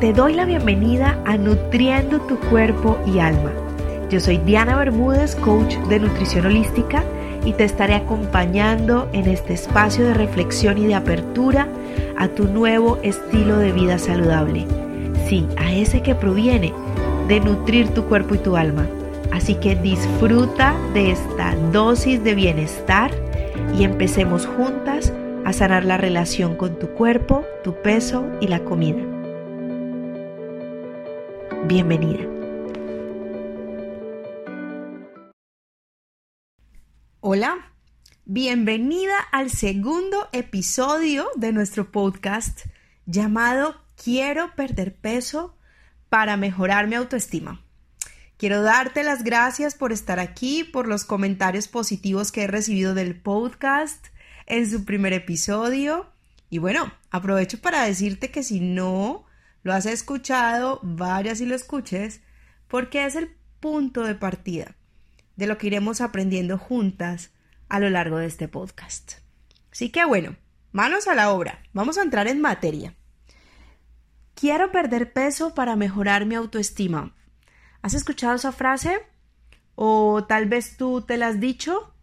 Te doy la bienvenida a Nutriendo tu Cuerpo y Alma. Yo soy Diana Bermúdez, coach de nutrición holística, y te estaré acompañando en este espacio de reflexión y de apertura a tu nuevo estilo de vida saludable. Sí, a ese que proviene de nutrir tu cuerpo y tu alma. Así que disfruta de esta dosis de bienestar y empecemos juntas a sanar la relación con tu cuerpo, tu peso y la comida. Bienvenida. Hola, bienvenida al segundo episodio de nuestro podcast llamado Quiero perder peso para mejorar mi autoestima. Quiero darte las gracias por estar aquí, por los comentarios positivos que he recibido del podcast en su primer episodio. Y bueno, aprovecho para decirte que si no lo has escuchado, vayas y lo escuches, porque es el punto de partida de lo que iremos aprendiendo juntas a lo largo de este podcast. Así que bueno, manos a la obra, vamos a entrar en materia. Quiero perder peso para mejorar mi autoestima. ¿Has escuchado esa frase? ¿O tal vez tú te la has dicho?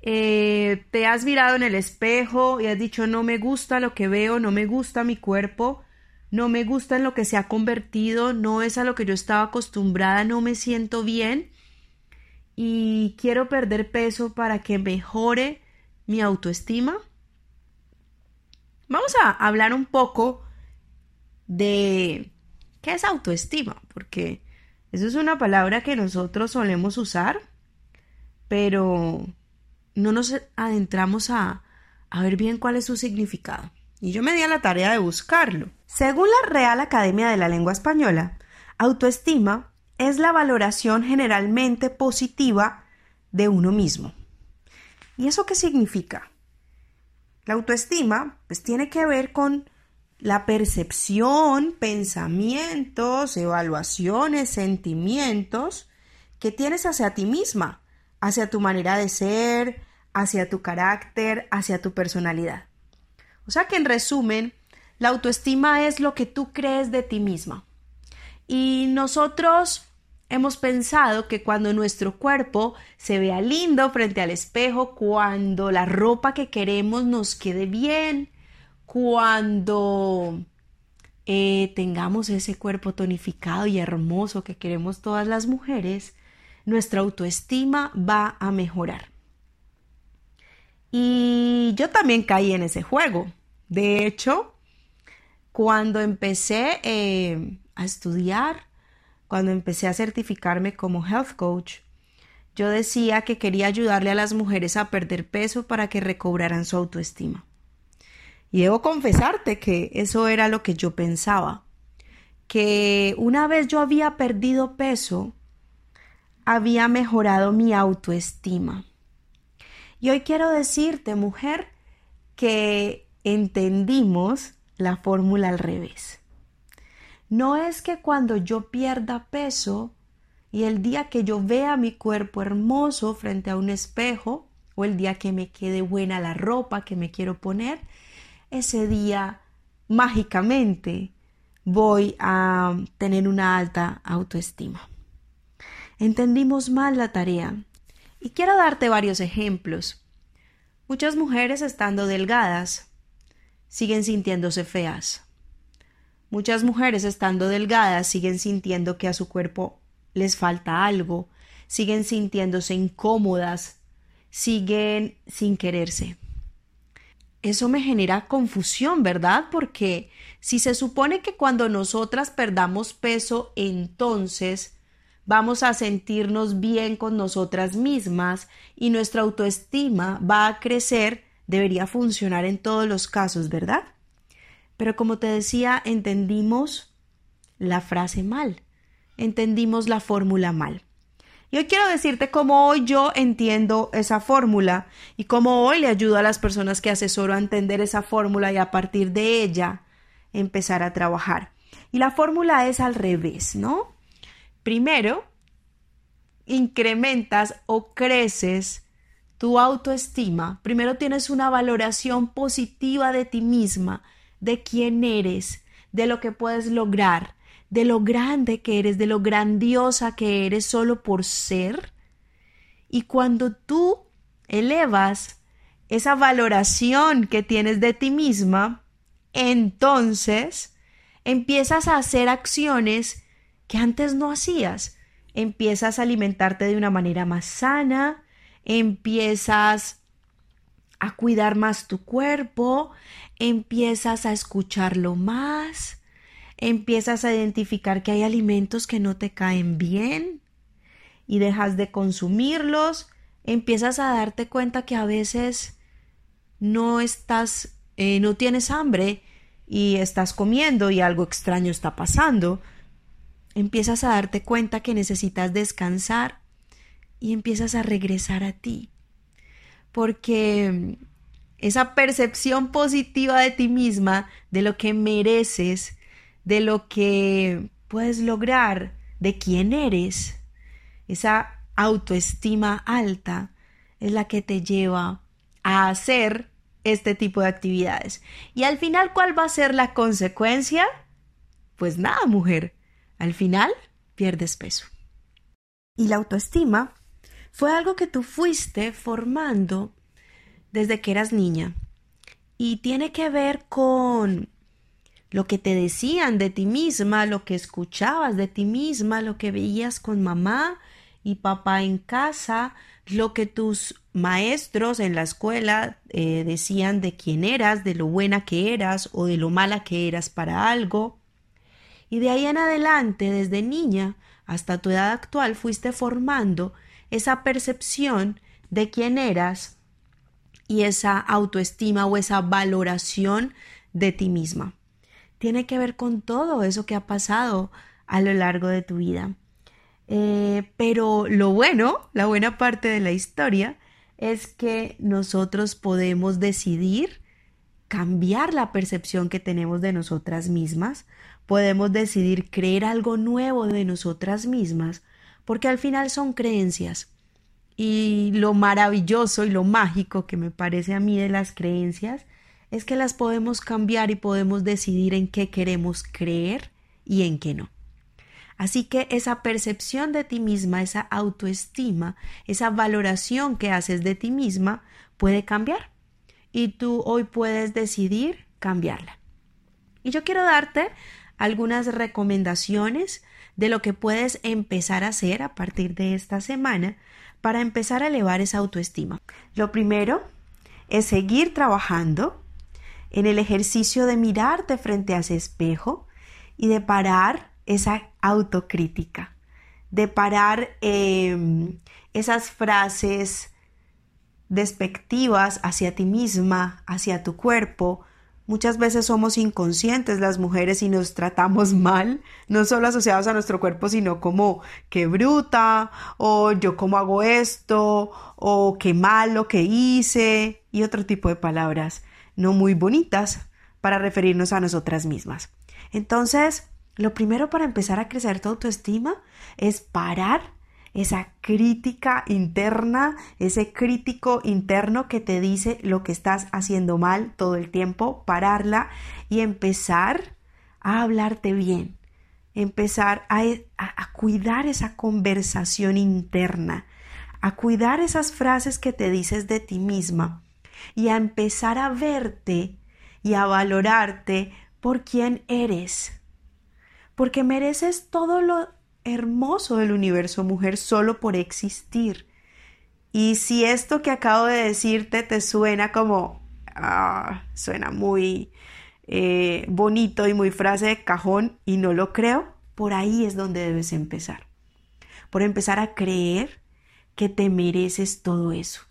Eh, ¿Te has mirado en el espejo y has dicho no me gusta lo que veo, no me gusta mi cuerpo? No me gusta en lo que se ha convertido, no es a lo que yo estaba acostumbrada, no me siento bien y quiero perder peso para que mejore mi autoestima. Vamos a hablar un poco de qué es autoestima, porque eso es una palabra que nosotros solemos usar, pero no nos adentramos a, a ver bien cuál es su significado. Y yo me di a la tarea de buscarlo. Según la Real Academia de la Lengua Española, autoestima es la valoración generalmente positiva de uno mismo. ¿Y eso qué significa? La autoestima pues tiene que ver con la percepción, pensamientos, evaluaciones, sentimientos que tienes hacia ti misma, hacia tu manera de ser, hacia tu carácter, hacia tu personalidad. O sea que en resumen, la autoestima es lo que tú crees de ti misma. Y nosotros hemos pensado que cuando nuestro cuerpo se vea lindo frente al espejo, cuando la ropa que queremos nos quede bien, cuando eh, tengamos ese cuerpo tonificado y hermoso que queremos todas las mujeres, nuestra autoestima va a mejorar. Y yo también caí en ese juego. De hecho, cuando empecé eh, a estudiar, cuando empecé a certificarme como health coach, yo decía que quería ayudarle a las mujeres a perder peso para que recobraran su autoestima. Y debo confesarte que eso era lo que yo pensaba, que una vez yo había perdido peso, había mejorado mi autoestima. Y hoy quiero decirte, mujer, que entendimos la fórmula al revés. No es que cuando yo pierda peso y el día que yo vea mi cuerpo hermoso frente a un espejo o el día que me quede buena la ropa que me quiero poner, ese día mágicamente voy a tener una alta autoestima. Entendimos mal la tarea y quiero darte varios ejemplos. Muchas mujeres estando delgadas siguen sintiéndose feas. Muchas mujeres estando delgadas siguen sintiendo que a su cuerpo les falta algo, siguen sintiéndose incómodas, siguen sin quererse. Eso me genera confusión, ¿verdad? Porque si se supone que cuando nosotras perdamos peso, entonces vamos a sentirnos bien con nosotras mismas y nuestra autoestima va a crecer, debería funcionar en todos los casos, ¿verdad? Pero como te decía, entendimos la frase mal, entendimos la fórmula mal. Y hoy quiero decirte cómo hoy yo entiendo esa fórmula y cómo hoy le ayudo a las personas que asesoro a entender esa fórmula y a partir de ella empezar a trabajar. Y la fórmula es al revés, ¿no? Primero, incrementas o creces tu autoestima, primero tienes una valoración positiva de ti misma, de quién eres, de lo que puedes lograr, de lo grande que eres, de lo grandiosa que eres solo por ser. Y cuando tú elevas esa valoración que tienes de ti misma, entonces empiezas a hacer acciones que antes no hacías. Empiezas a alimentarte de una manera más sana, empiezas a cuidar más tu cuerpo, empiezas a escucharlo más, empiezas a identificar que hay alimentos que no te caen bien y dejas de consumirlos, empiezas a darte cuenta que a veces no estás, eh, no tienes hambre y estás comiendo y algo extraño está pasando, empiezas a darte cuenta que necesitas descansar y empiezas a regresar a ti. Porque esa percepción positiva de ti misma, de lo que mereces, de lo que puedes lograr, de quién eres, esa autoestima alta es la que te lleva a hacer este tipo de actividades. Y al final, ¿cuál va a ser la consecuencia? Pues nada, mujer. Al final, pierdes peso. Y la autoestima fue algo que tú fuiste formando desde que eras niña. Y tiene que ver con lo que te decían de ti misma, lo que escuchabas de ti misma, lo que veías con mamá y papá en casa, lo que tus maestros en la escuela eh, decían de quién eras, de lo buena que eras o de lo mala que eras para algo. Y de ahí en adelante, desde niña hasta tu edad actual, fuiste formando esa percepción de quién eras y esa autoestima o esa valoración de ti misma. Tiene que ver con todo eso que ha pasado a lo largo de tu vida. Eh, pero lo bueno, la buena parte de la historia, es que nosotros podemos decidir cambiar la percepción que tenemos de nosotras mismas, podemos decidir creer algo nuevo de nosotras mismas, porque al final son creencias. Y lo maravilloso y lo mágico que me parece a mí de las creencias es que las podemos cambiar y podemos decidir en qué queremos creer y en qué no. Así que esa percepción de ti misma, esa autoestima, esa valoración que haces de ti misma puede cambiar y tú hoy puedes decidir cambiarla. Y yo quiero darte algunas recomendaciones de lo que puedes empezar a hacer a partir de esta semana para empezar a elevar esa autoestima. Lo primero es seguir trabajando en el ejercicio de mirarte frente a ese espejo y de parar esa autocrítica, de parar em, esas frases despectivas hacia ti misma, hacia tu cuerpo. Muchas veces somos inconscientes las mujeres y nos tratamos mal, no solo asociados a nuestro cuerpo, sino como qué bruta, o yo cómo hago esto, o qué malo que hice, y otro tipo de palabras no muy bonitas para referirnos a nosotras mismas. Entonces, lo primero para empezar a crecer tu autoestima es parar esa crítica interna, ese crítico interno que te dice lo que estás haciendo mal todo el tiempo, pararla y empezar a hablarte bien, empezar a, cuidar esa conversación interna, a cuidar esas frases que te dices de ti misma y a empezar a verte y a valorarte por quién eres. Porque mereces todo lo hermoso del universo mujer solo por existir. Y si esto que acabo de decirte te suena como, ah, suena muy eh, bonito y muy frase de cajón y no lo creo, por ahí es donde debes empezar. Por empezar a creer que te mereces todo eso.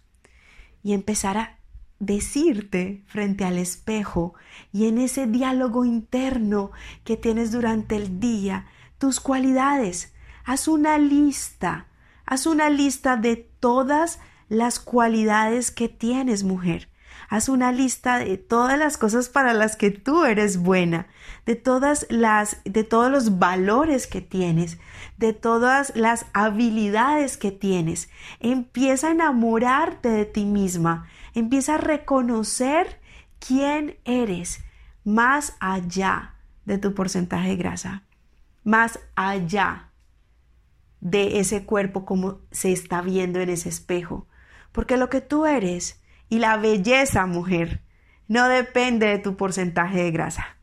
Y empezar a decirte frente al espejo y en ese diálogo interno que tienes durante el día tus cualidades. Haz una lista, haz una lista de todas las cualidades que tienes, mujer. Haz una lista de todas las cosas para las que tú eres buena, de todas las de todos los valores que tienes, de todas las habilidades que tienes. Empieza a enamorarte de ti misma, empieza a reconocer quién eres más allá de tu porcentaje de grasa, más allá de ese cuerpo como se está viendo en ese espejo. Porque lo que tú eres y la belleza, mujer, no depende de tu porcentaje de grasa.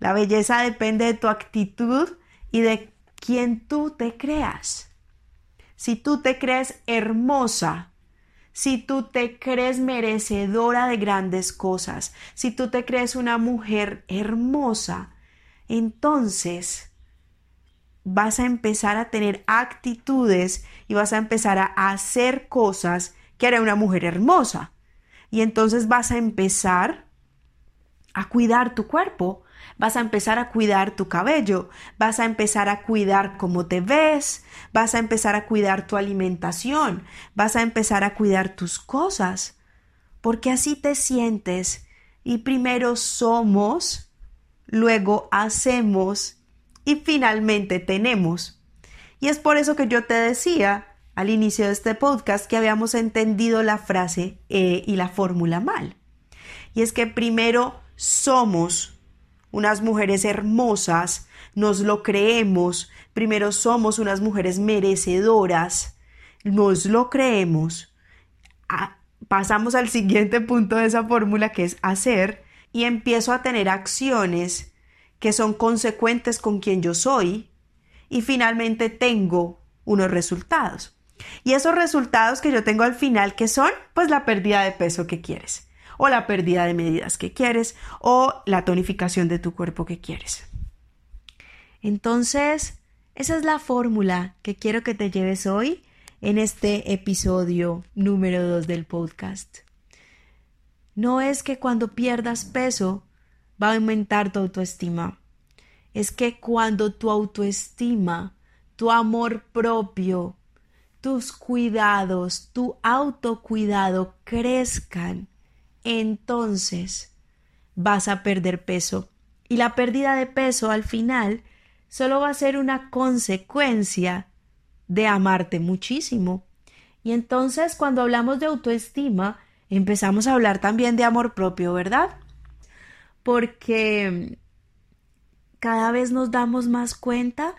La belleza depende de tu actitud y de quién tú te creas. Si tú te crees hermosa, si tú te crees merecedora de grandes cosas, si tú te crees una mujer hermosa, entonces vas a empezar a tener actitudes y vas a empezar a hacer cosas que hará una mujer hermosa. Y entonces vas a empezar a cuidar tu cuerpo, vas a empezar a cuidar tu cabello, vas a empezar a cuidar cómo te ves, vas a empezar a cuidar tu alimentación, vas a empezar a cuidar tus cosas, porque así te sientes y primero somos, luego hacemos y finalmente tenemos. Y es por eso que yo te decía al inicio de este podcast que habíamos entendido la frase eh, y la fórmula mal. Y es que primero somos unas mujeres hermosas, nos lo creemos, primero somos unas mujeres merecedoras, nos lo creemos. pasamos al siguiente punto de esa fórmula que es hacer y empiezo a tener acciones que son consecuentes con quien yo soy y finalmente tengo unos resultados. Y esos resultados que yo tengo al final, que son? Pues la pérdida de peso que quieres, o la pérdida de medidas que quieres, o la tonificación de tu cuerpo que quieres. Entonces, esa es la fórmula que quiero que te lleves hoy en este episodio número 2 del podcast. No es que cuando pierdas peso va a aumentar tu autoestima. Es que cuando tu autoestima, tu amor propio, tus cuidados, tu autocuidado crezcan, entonces vas a perder peso. Y la pérdida de peso al final solo va a ser una consecuencia de amarte muchísimo. Y entonces cuando hablamos de autoestima, empezamos a hablar también de amor propio, ¿verdad? Porque cada vez nos damos más cuenta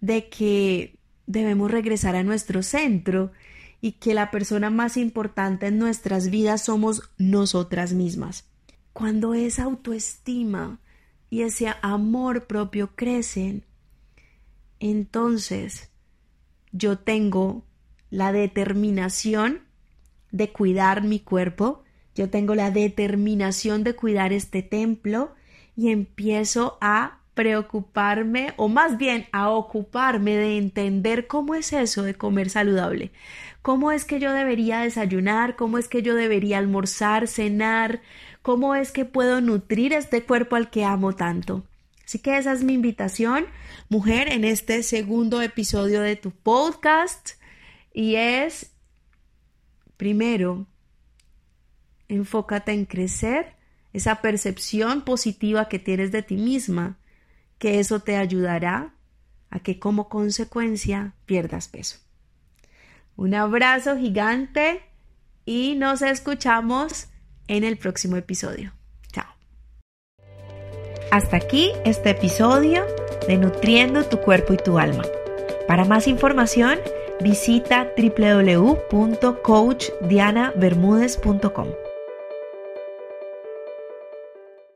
de que debemos regresar a nuestro centro y que la persona más importante en nuestras vidas somos nosotras mismas. Cuando esa autoestima y ese amor propio crecen, entonces yo tengo la determinación de cuidar mi cuerpo, yo tengo la determinación de cuidar este templo y empiezo a preocuparme o más bien a ocuparme de entender cómo es eso de comer saludable, cómo es que yo debería desayunar, cómo es que yo debería almorzar, cenar, cómo es que puedo nutrir este cuerpo al que amo tanto. Así que esa es mi invitación, mujer, en este segundo episodio de tu podcast y es, primero, enfócate en crecer esa percepción positiva que tienes de ti misma, que eso te ayudará a que como consecuencia pierdas peso. Un abrazo gigante y nos escuchamos en el próximo episodio. Chao. Hasta aquí este episodio de Nutriendo tu cuerpo y tu alma. Para más información, visita www.coachdianabermúdez.com.